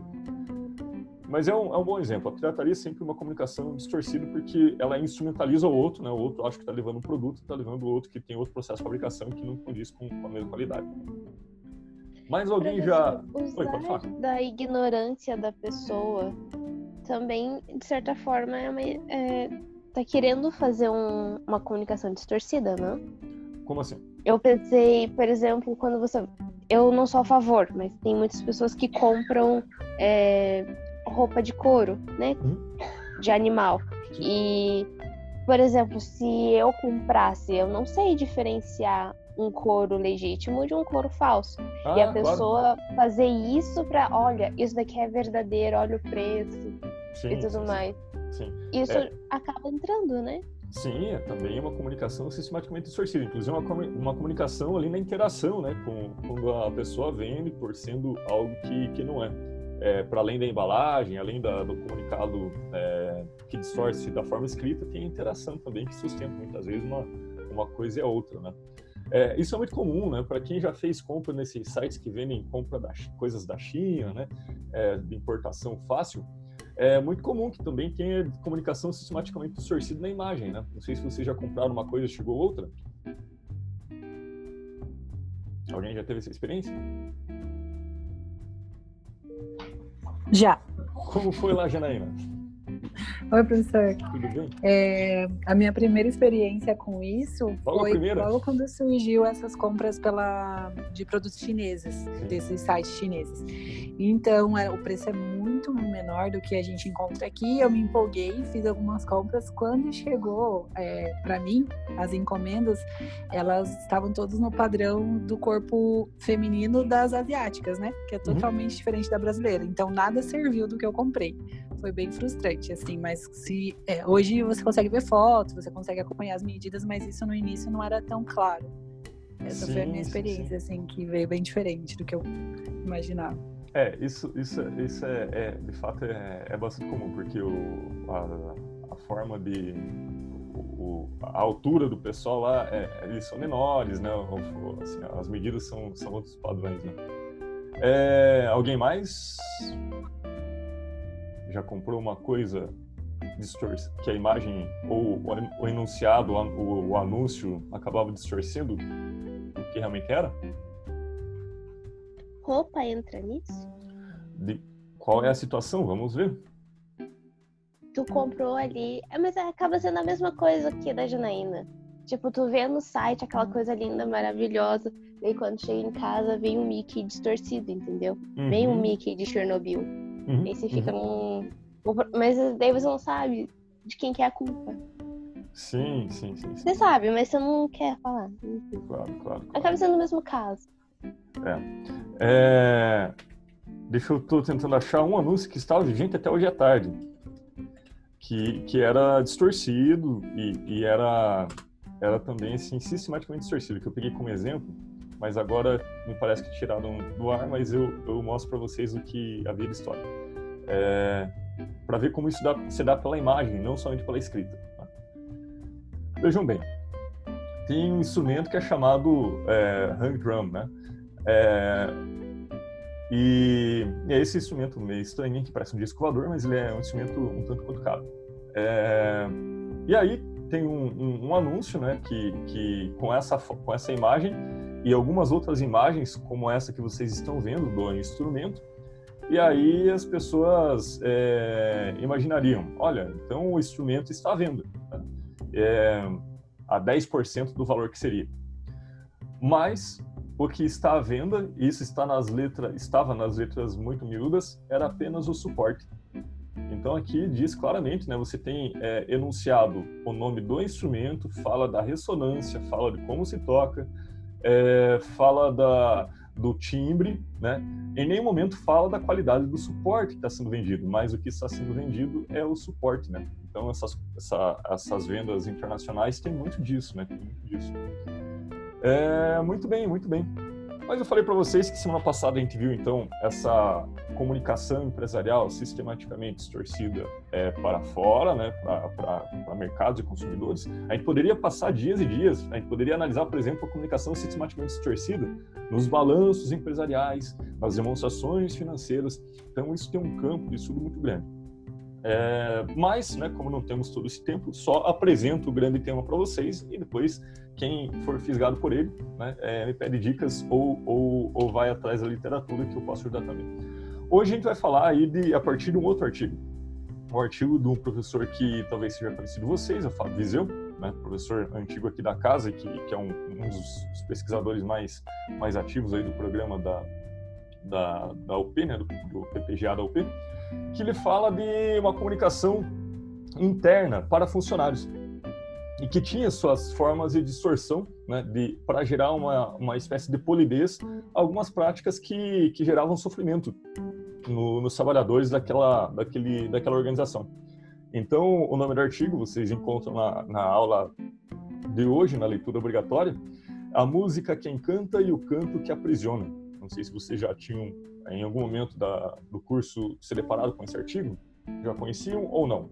A: Mas é um, é um bom exemplo. A pirataria é sempre uma comunicação distorcida porque ela instrumentaliza o outro, né? O outro acha que está levando um produto, está levando o outro que tem outro processo de fabricação que não condiz com, a mesma qualidade. Mas alguém já.
C: Professor,
A: Oi, pode
C: Usar
A: falar.
C: da ignorância da pessoa também, de certa forma, é uma, é, tá querendo fazer um- uma comunicação distorcida, não?
A: Como assim?
C: Eu pensei, por exemplo, quando você. Eu não sou a favor, mas tem muitas pessoas que compram é, roupa de couro, né?
A: Uhum.
C: De animal. E, por exemplo, se eu comprasse, eu não sei diferenciar um couro legítimo de um couro falso.
A: Ah,
C: e a
A: claro.
C: pessoa fazer isso pra, olha, isso daqui é verdadeiro, olha o preço
A: Sim,
C: e tudo mais.
A: Sim.
C: Isso
A: É.
C: acaba entrando, né?
A: Sim, é também uma comunicação sistematicamente distorcida. Inclusive, uma, uma comunicação ali na interação, né? Com, quando a pessoa vende por sendo algo que, que não é. É, para além da embalagem, além da- do comunicado é, que distorce da forma escrita, tem a interação também que sustenta muitas vezes uma, uma coisa e a outra, né? É, isso é muito comum, né? Para quem já fez compra nesses sites que vendem compra das coisas da China, né? É, de importação fácil, é muito comum que também tenha comunicação sistematicamente distorcida na imagem, né? Não sei se vocês já compraram uma coisa e chegou outra. Alguém já teve essa experiência?
E: Já.
A: Como foi lá, Janaína?
E: Oi, professor.
A: Tudo bem?
E: É, a minha primeira experiência com isso foi logo quando surgiu essas compras pela, de produtos chineses, desses sites chineses. Então, é, o preço é muito menor do que a gente encontra aqui. Eu me empolguei, fiz algumas compras. Quando chegou é, para mim, as encomendas, elas estavam todas no padrão do corpo feminino das asiáticas, né? Que é totalmente diferente da brasileira. Então, nada serviu do que eu comprei foi bem frustrante, assim, mas se é, hoje você consegue ver fotos, você consegue acompanhar as medidas, mas isso no início não era tão claro. Essa foi a
A: Sim,
E: minha
A: sim,
E: experiência, assim, que veio bem diferente do que eu imaginava.
A: É, isso, isso, isso é, é, de fato é, é bastante comum, porque o, a, a forma de o, a altura do pessoal lá, é, eles são menores, né? Assim, as medidas são, são outros padrões, né? É, alguém mais já comprou uma coisa que a imagem ou o, enunciado, o, o, anúncio acabava distorcendo o que realmente era?
C: Roupa entra nisso?
A: De qual é a situação? Vamos ver.
C: Tu comprou ali. É, mas acaba sendo a mesma coisa que da Janaína. Tipo, tu vê no site aquela coisa linda, maravilhosa. Daí quando chega em casa, vem um Mickey distorcido, entendeu? Vem um
A: Uhum,
C: Mickey de Chernobyl.
A: Uhum,
C: Aí você fica
A: uhum.
C: num. Mas daí você não sabe de quem que é a culpa.
A: Sim, sim, sim, sim.
C: Você sabe, mas você não quer falar.
A: Claro, claro. claro.
C: Acaba sendo o mesmo caso.
A: É, Deixa eu tô tentando achar um anúncio que estava vigente até hoje à tarde. Que, que era distorcido e, e era, era também assim, sistematicamente distorcido, que eu peguei como exemplo, mas agora me parece que tiraram do ar, mas eu, eu mostro para vocês o que havia de história. É, para ver como isso dá, se dá pela imagem, não somente pela escrita. tá? Vejam bem, tem um instrumento que é chamado é, hang drum, né? É, e, e é esse instrumento meio estranho, que parece um disco voador, mas ele é um instrumento um tanto quanto caro. É, e aí tem um, um, um, anúncio, né, que, que com essa com essa imagem e algumas outras imagens como essa que vocês estão vendo do instrumento, e aí as pessoas é, imaginariam, olha, então o instrumento está à venda, né? é, a 10% do valor que seria. Mas o que está à venda, e isso está nas letras, estava nas letras muito miúdas, era apenas o suporte. Então aqui diz claramente, né, você tem é, enunciado o nome do instrumento, fala da ressonância, fala de como se toca, é, fala da, do timbre, né? Em nenhum momento fala da qualidade do suporte que está sendo vendido, mas o que está sendo vendido é o suporte, né? Então essas, essa, essas vendas internacionais têm muito disso, né? Tem muito disso. É, muito bem, muito bem. Mas eu falei para vocês que semana passada a gente viu então essa comunicação empresarial sistematicamente distorcida é, para fora, né, para mercados e consumidores. A gente poderia passar dias e dias, a gente poderia analisar, por exemplo, a comunicação sistematicamente distorcida nos balanços empresariais, nas demonstrações financeiras. Então isso tem um campo de estudo muito grande. É, mas, né, como não temos todo esse tempo, só apresento o grande tema para vocês e depois quem for fisgado por ele, né, é, me pede dicas ou, ou, ou vai atrás da literatura que eu posso ajudar também. Hoje a gente vai falar aí de, a partir de um outro artigo, um artigo de um professor que talvez seja conhecido vocês, o Fábio Viseu, né, professor antigo aqui da casa, que, que é um, um dos pesquisadores mais, mais ativos aí do programa da, da, da UP, né, do, do PPGA da UP, que ele fala de uma comunicação interna para funcionários e que tinha suas formas de distorção, né, de para gerar uma, uma espécie de polidez, algumas práticas que, que geravam sofrimento no, nos trabalhadores daquela, daquele, daquela organização. Então, o nome do artigo vocês encontram na, na aula de hoje, na leitura obrigatória, a música que encanta e o canto que aprisiona. Não sei se vocês já tinham em algum momento da, do curso se deparado com esse artigo? Já conheciam ou não?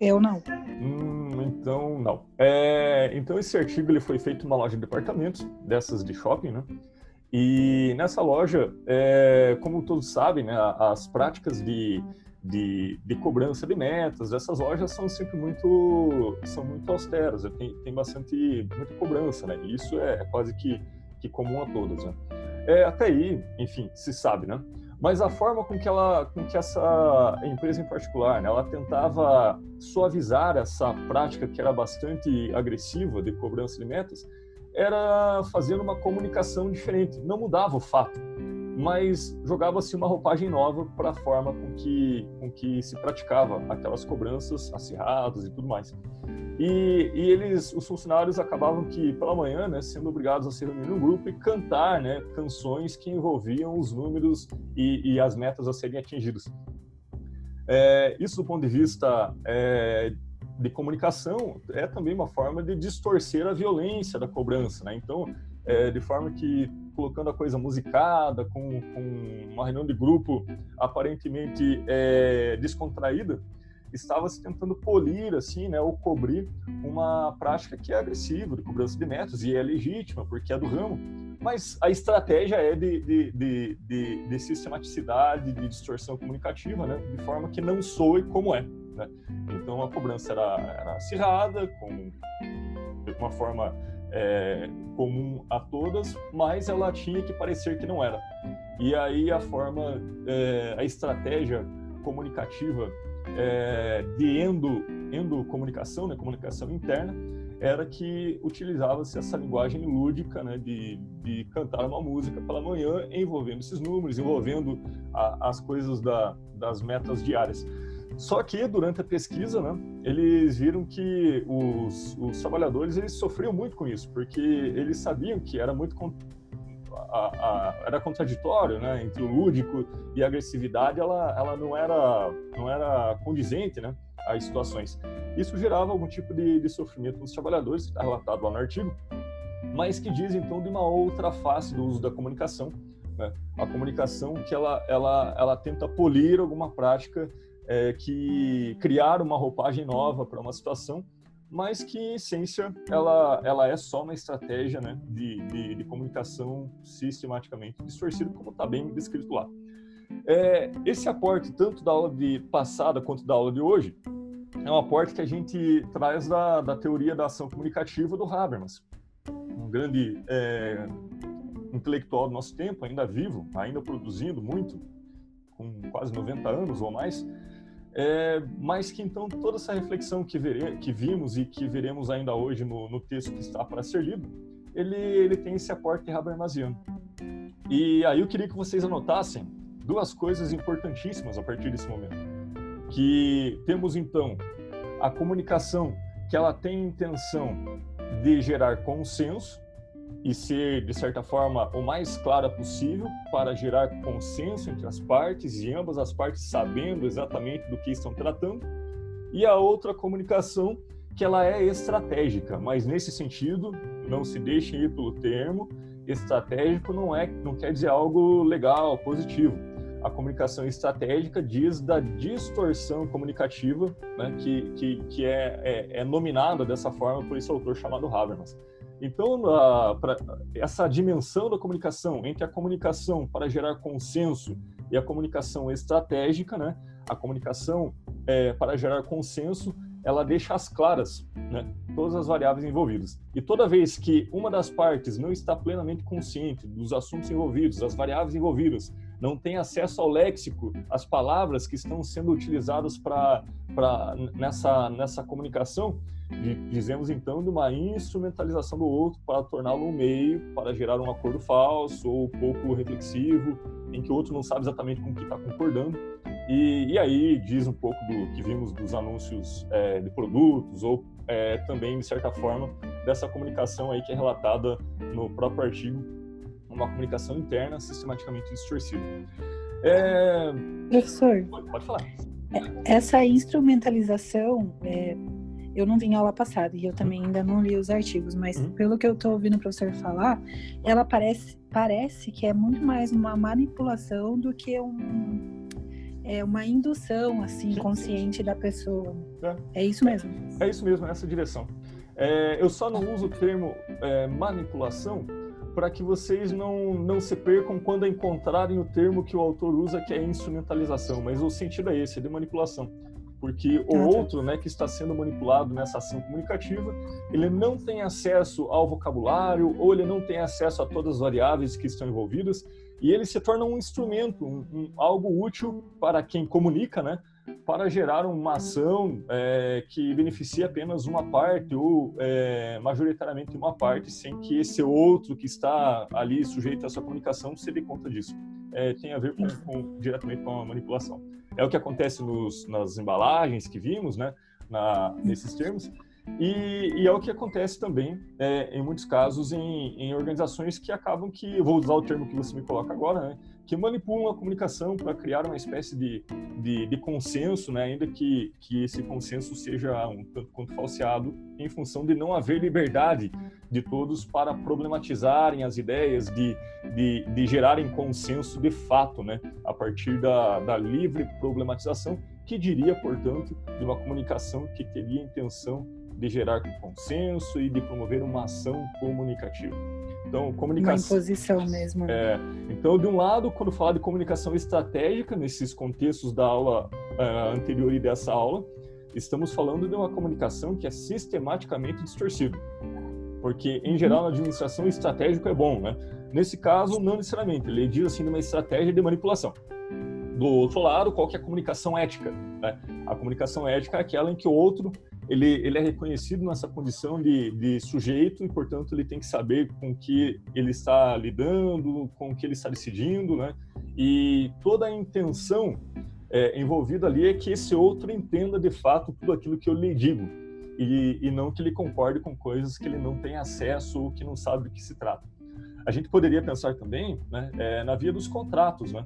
E: Eu não.
A: Hum, então, não. É, então, esse artigo ele foi feito numa loja de departamentos, dessas de shopping, né? E nessa loja, é, como todos sabem, né, as práticas de, de, de, cobrança de metas dessas lojas são sempre muito são muito austeras, né? tem, tem bastante muita cobrança, né? E isso é quase que que comum a todas, né? É, até aí, enfim, se sabe, né? Mas a forma com que ela, com que essa empresa em particular, né, ela tentava suavizar essa prática que era bastante agressiva de cobrança de metas, era fazendo uma comunicação diferente. Não mudava o fato, mas jogava-se uma roupagem nova para a forma com que, com que se praticava aquelas cobranças acirradas e tudo mais. E, e, eles, os funcionários acabavam que pela manhã, né, sendo obrigados a se reunir num grupo e cantar, né, canções que envolviam os números e, e as metas a serem atingidas. É, isso do ponto de vista é, de comunicação é também uma forma de distorcer a violência da cobrança, né? Então, é, de forma que colocando a coisa musicada, com, com uma reunião de grupo aparentemente é, descontraída, estava se tentando polir, assim, né, ou cobrir uma prática que é agressiva, de cobrança de metros, e é legítima, porque é do ramo, mas a estratégia é de, de, de, de, de sistematicidade, de distorção comunicativa, né, de forma que não soe como é. Né? Então a cobrança era, era acirrada, com de uma forma é, comum a todas, mas ela tinha que parecer que não era. E aí a forma, é, a estratégia comunicativa é, de endo, endocomunicação, né, comunicação interna, era que utilizava-se essa linguagem lúdica né, de, de cantar uma música pela manhã, envolvendo esses números, envolvendo a, as coisas da, das metas diárias. Só que durante a pesquisa, né, eles viram que os, os trabalhadores eles sofriam muito com isso, porque eles sabiam que era muito a, a, era contraditório, né, entre o lúdico e a agressividade, ela, ela não era não era condizente, né, às situações. Isso gerava algum tipo de, de sofrimento nos trabalhadores, que está relatado lá no artigo, mas que diz então de uma outra face do uso da comunicação, né? A comunicação que ela ela ela tenta polir alguma prática é, que criar uma roupagem nova para uma situação mas que em essência ela, ela é só uma estratégia né, de, de, de comunicação sistematicamente distorcida, como está bem descrito lá. É, esse aporte, tanto da aula de passada quanto da aula de hoje, é um aporte que a gente traz da, da teoria da ação comunicativa do Habermas, um grande é, intelectual do nosso tempo, ainda vivo, ainda produzindo muito, com quase 90 anos ou mais, é, mas que então toda essa reflexão que, vere, que vimos e que veremos ainda hoje no, no texto que está para ser lido, ele, ele tem esse aporte habermasiano. E aí eu queria que vocês anotassem duas coisas importantíssimas a partir desse momento. Que temos então a comunicação que ela tem intenção de gerar consenso, e ser, de certa forma, o mais clara possível para gerar consenso entre as partes e ambas as partes sabendo exatamente do que estão tratando. E a outra comunicação que ela é estratégica, mas nesse sentido, não se deixem ir pelo termo, estratégico não é não quer dizer algo legal, positivo. A comunicação estratégica diz da distorção comunicativa, né, que, que, que é, é, é nominada dessa forma por esse autor chamado Habermas. Então, a, pra, essa dimensão da comunicação, entre a comunicação para gerar consenso e a comunicação estratégica, né? a comunicação é, para gerar consenso, ela deixa as claras né? todas as variáveis envolvidas. E toda vez que uma das partes não está plenamente consciente dos assuntos envolvidos, das variáveis envolvidas, não tem acesso ao léxico, às palavras que estão sendo utilizadas para nessa, nessa comunicação, dizemos então de uma instrumentalização do outro para torná-lo um meio para gerar um acordo falso ou pouco reflexivo, em que o outro não sabe exatamente com o que está concordando. E, e, aí diz um pouco do que vimos dos anúncios é, de produtos ou é, também, de certa forma, dessa comunicação aí que é relatada no próprio artigo, uma comunicação interna sistematicamente distorcida.
E: É... Professor,
A: pode, pode falar.
E: É, essa instrumentalização é, eu não vim aula passada e eu também ainda não li os artigos, mas uhum. pelo que eu estou ouvindo o professor falar, ela parece, parece que é muito mais uma manipulação do que um, é uma indução assim consciente da pessoa. É, é isso mesmo.
A: É isso mesmo, nessa direção. É, eu só não uso o termo é, manipulação para que vocês não, não se percam quando encontrarem o termo que o autor usa, que é instrumentalização, mas o sentido é esse, é de manipulação porque o outro, né, que está sendo manipulado nessa ação comunicativa, ele não tem acesso ao vocabulário ou ele não tem acesso a todas as variáveis que estão envolvidas e ele se torna um instrumento, um, um algo útil para quem comunica, né, para gerar uma ação é, que beneficie apenas uma parte ou é, majoritariamente uma parte, sem que esse outro que está ali sujeito a essa comunicação se dê conta disso. É, tem a ver com, com, diretamente com a manipulação. É o que acontece nos, nas embalagens que vimos, né, na, nesses termos, e, e, é o que acontece também, é, em muitos casos, em, em, organizações que acabam que, vou usar o termo que você me coloca agora, né, que manipulam a comunicação para criar uma espécie de, de, de, consenso, né, ainda que, que esse consenso seja um tanto quanto falseado, em função de não haver liberdade de todos para problematizarem as ideias, de, de, de gerarem consenso de fato, né, a partir da, da livre problematização, que diria, portanto, de uma comunicação que teria intenção de gerar consenso e de promover uma ação comunicativa. Então, comunicação.
E: Uma imposição mesmo.
A: Né? É, então, de um lado, quando falar de comunicação estratégica, nesses contextos da aula uh, anterior e dessa aula, estamos falando de uma comunicação que é sistematicamente distorcida. Porque, em geral, na administração, estratégico é bom, né? Nesse caso, não necessariamente. Ele diz assim de uma estratégia de manipulação. Do outro lado, qual que é a comunicação ética? Né? A comunicação ética é aquela em que o outro ele, ele é reconhecido nessa condição de, de sujeito e, portanto, ele tem que saber com que ele está lidando, com o que ele está decidindo, né? E toda a intenção é, envolvida ali é que esse outro entenda de fato tudo aquilo que eu lhe digo e, e não que ele concorde com coisas que ele não tem acesso ou que não sabe do que se trata. A gente poderia pensar também né, é, na via dos contratos, né?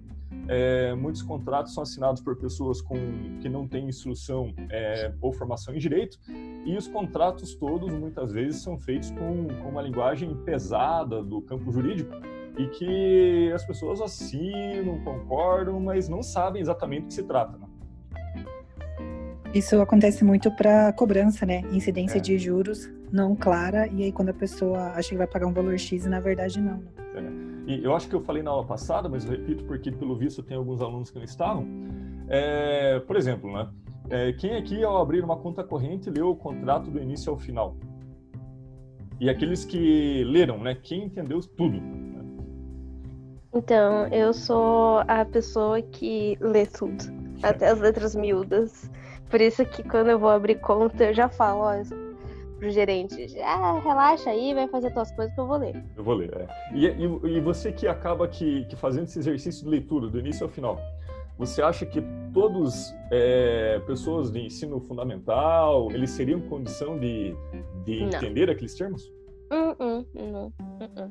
A: É, muitos contratos são assinados por pessoas com, que não têm instrução é, ou formação em direito, e os contratos todos, muitas vezes, são feitos com, com uma linguagem pesada do campo jurídico, e que as pessoas assinam, concordam, mas não sabem exatamente do que se trata. Né?
E: Isso acontece muito para cobrança, né? Incidência
A: É.
E: de juros não clara, e aí quando a pessoa acha que vai pagar um valor X na verdade não. né?
A: E eu acho que eu falei na aula passada, mas repito porque, pelo visto, tem alguns alunos que não estavam. É, por exemplo, né? É, quem aqui, ao abrir uma conta corrente, leu o contrato do início ao final? E aqueles que leram, né? Quem entendeu tudo? né?
C: Então, eu sou a pessoa que lê tudo, até as letras miúdas. Por isso que quando eu vou abrir conta, eu já falo, ó, pro gerente, ah, relaxa aí, vai fazer tuas coisas que eu vou ler.
A: Eu vou ler. é. E, e- e você que acaba que, que fazendo esse exercício de leitura, do início ao final, você acha que todos, é, pessoas de ensino fundamental, eles seriam condição de, de
C: Não.
A: entender aqueles termos?
C: Hum, hum, hum, hum.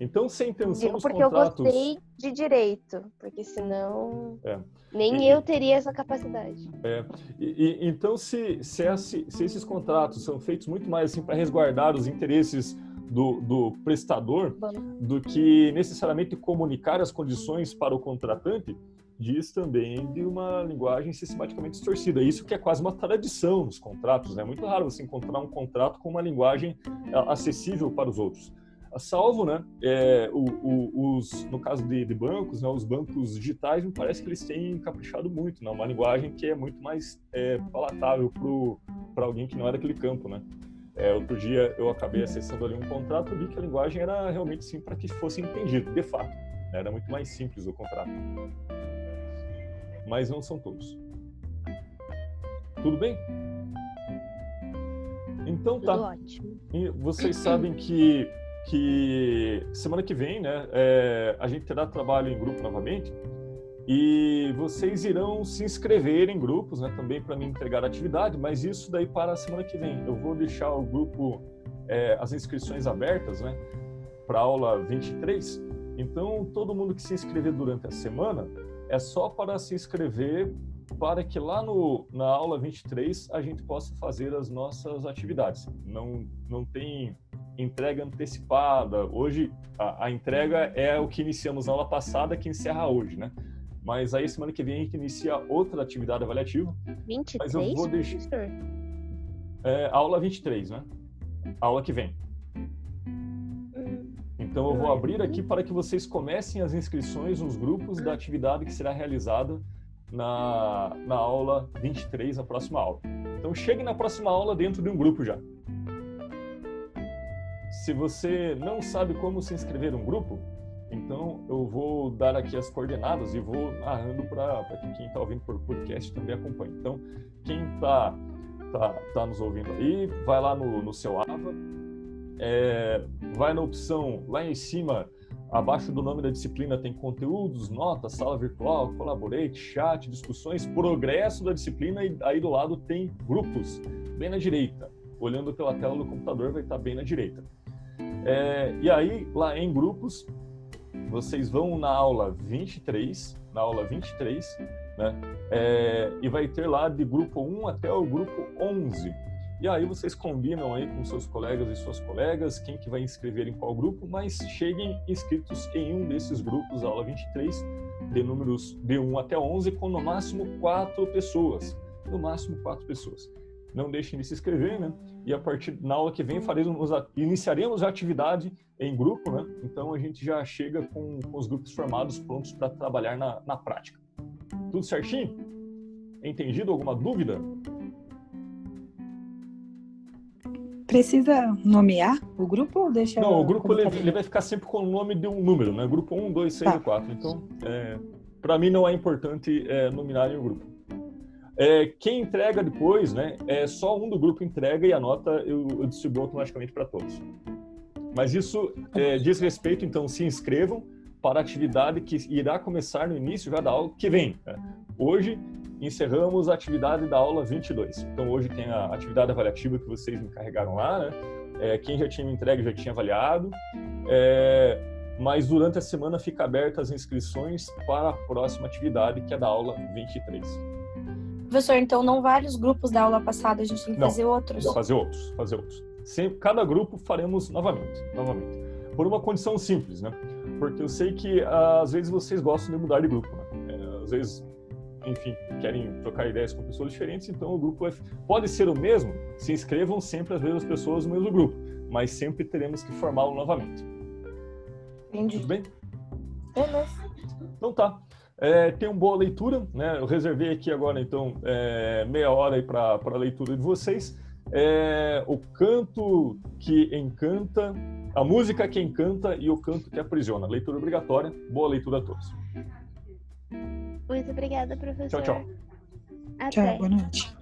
A: Então, sem intenção
C: Digo porque eu
A: contratos...
C: gostei de direito, porque senão
A: É.
C: nem
A: E-
C: eu teria essa capacidade.
A: E- e- então, se, se, esse- se esses contratos são feitos muito mais assim para resguardar os interesses do, do prestador
C: Bom.
A: do que necessariamente comunicar as condições para o contratante, diz também de uma linguagem sistematicamente distorcida. Isso que é quase uma tradição nos contratos. né? É muito raro você encontrar um contrato com uma linguagem a- acessível para os outros. Salvo, né, é, o- o- os, no caso de, de bancos, né, os bancos digitais, me parece que eles têm caprichado muito, né, uma linguagem que é muito mais é, palatável para alguém que não é daquele campo, né. É, outro dia eu acabei acessando ali um contrato e vi que a linguagem era realmente sim para que fosse entendido, de fato. né, Era muito mais simples o contrato. Mas não são todos. Tudo bem? Então tá.
C: Tudo ótimo.
A: E vocês sabem que, que semana que vem, né, é, a gente terá trabalho em grupo novamente e vocês irão se inscrever em grupos, né, também para me entregar a atividade, mas isso daí para a semana que vem. Eu vou deixar o grupo, é, as inscrições abertas, né, para aula 23. Então, todo mundo que se inscrever durante a semana é só para se inscrever para que lá no, na aula 23 a gente possa fazer as nossas atividades. Não, não tem entrega antecipada. Hoje, a, a entrega é o que iniciamos na aula passada, que encerra hoje, né? Mas aí, semana que vem, a gente inicia outra atividade avaliativa.
C: 23,
A: Mas eu vou deixar-
C: professor?
A: É, aula 23, né? A aula que vem.
C: Hum,
A: Então, eu vou abrir aqui para que vocês comecem as inscrições nos grupos da atividade que será realizada na, na aula 23, a próxima aula. Então, chegue na próxima aula dentro de um grupo já. Se você não sabe como se inscrever em um grupo, então eu vou dar aqui as coordenadas e vou narrando para que quem está ouvindo por podcast também acompanhe. Então, quem está tá, tá nos ouvindo aí, vai lá no, no seu AVA, é, vai na opção lá em cima, abaixo do nome da disciplina, tem conteúdos, notas, sala virtual, collaborate, chat, discussões, progresso da disciplina e aí do lado tem grupos, bem na direita. Olhando pela tela do computador, vai estar bem na direita. É, e aí, lá em grupos, vocês vão na aula 23, na aula 23, né? É, e vai ter lá de grupo 1 até o grupo 11. E aí vocês combinam aí com seus colegas e suas colegas quem que vai inscrever em qual grupo, mas cheguem inscritos em um desses grupos, aula 23, de números de 1 até 11, com no máximo quatro pessoas. No máximo quatro pessoas. Não deixem de se inscrever, né? E a partir na aula que vem faremos, a- iniciaremos a atividade em grupo, né? Então a gente já chega com, com os grupos formados prontos para trabalhar na, na prática. Tudo certinho? Entendido? Alguma dúvida?
E: Precisa nomear o grupo ou deixa
A: Não, o grupo ele, ele vai ficar sempre com o nome de um número, né? Grupo 1, 2, 6
E: Tá.
A: e 4. Então, é, para mim não é importante é, nominarem o grupo. É, quem entrega depois, né? É só um do grupo entrega e a nota eu, eu distribuo automaticamente para todos. Mas isso é, diz respeito, então, se inscrevam para a atividade que irá começar no início já da aula que vem. né? Hoje encerramos a atividade da aula 22. Então hoje tem a atividade avaliativa que vocês me carregaram lá, né? É, quem já tinha me entregue já tinha avaliado. É, mas durante a semana fica aberta as inscrições para a próxima atividade, que é da aula 23.
B: Professor, então não vários grupos da aula passada, a gente tem que
A: Não.
B: fazer outros.
A: Fazer outros, fazer outros. Sempre, cada grupo faremos novamente, novamente. Por uma condição simples, né? Porque eu sei que às vezes vocês gostam de mudar de grupo, né? É, às vezes enfim, querem trocar ideias com pessoas diferentes, então o grupo F pode ser o mesmo, se inscrevam sempre as mesmas pessoas no mesmo grupo, mas sempre teremos que formá-lo novamente.
B: Entendi.
A: Tudo bem?
B: Beleza.
A: Então tá. É, tenham boa leitura, né? Eu reservei aqui agora, então, é, meia hora para a leitura de vocês. É, o canto que encanta, a música que encanta e o canto que aprisiona. Leitura obrigatória. Boa leitura a todos.
C: Muito obrigada, professor.
A: Tchau, tchau.
C: Até.
E: Tchau, boa noite.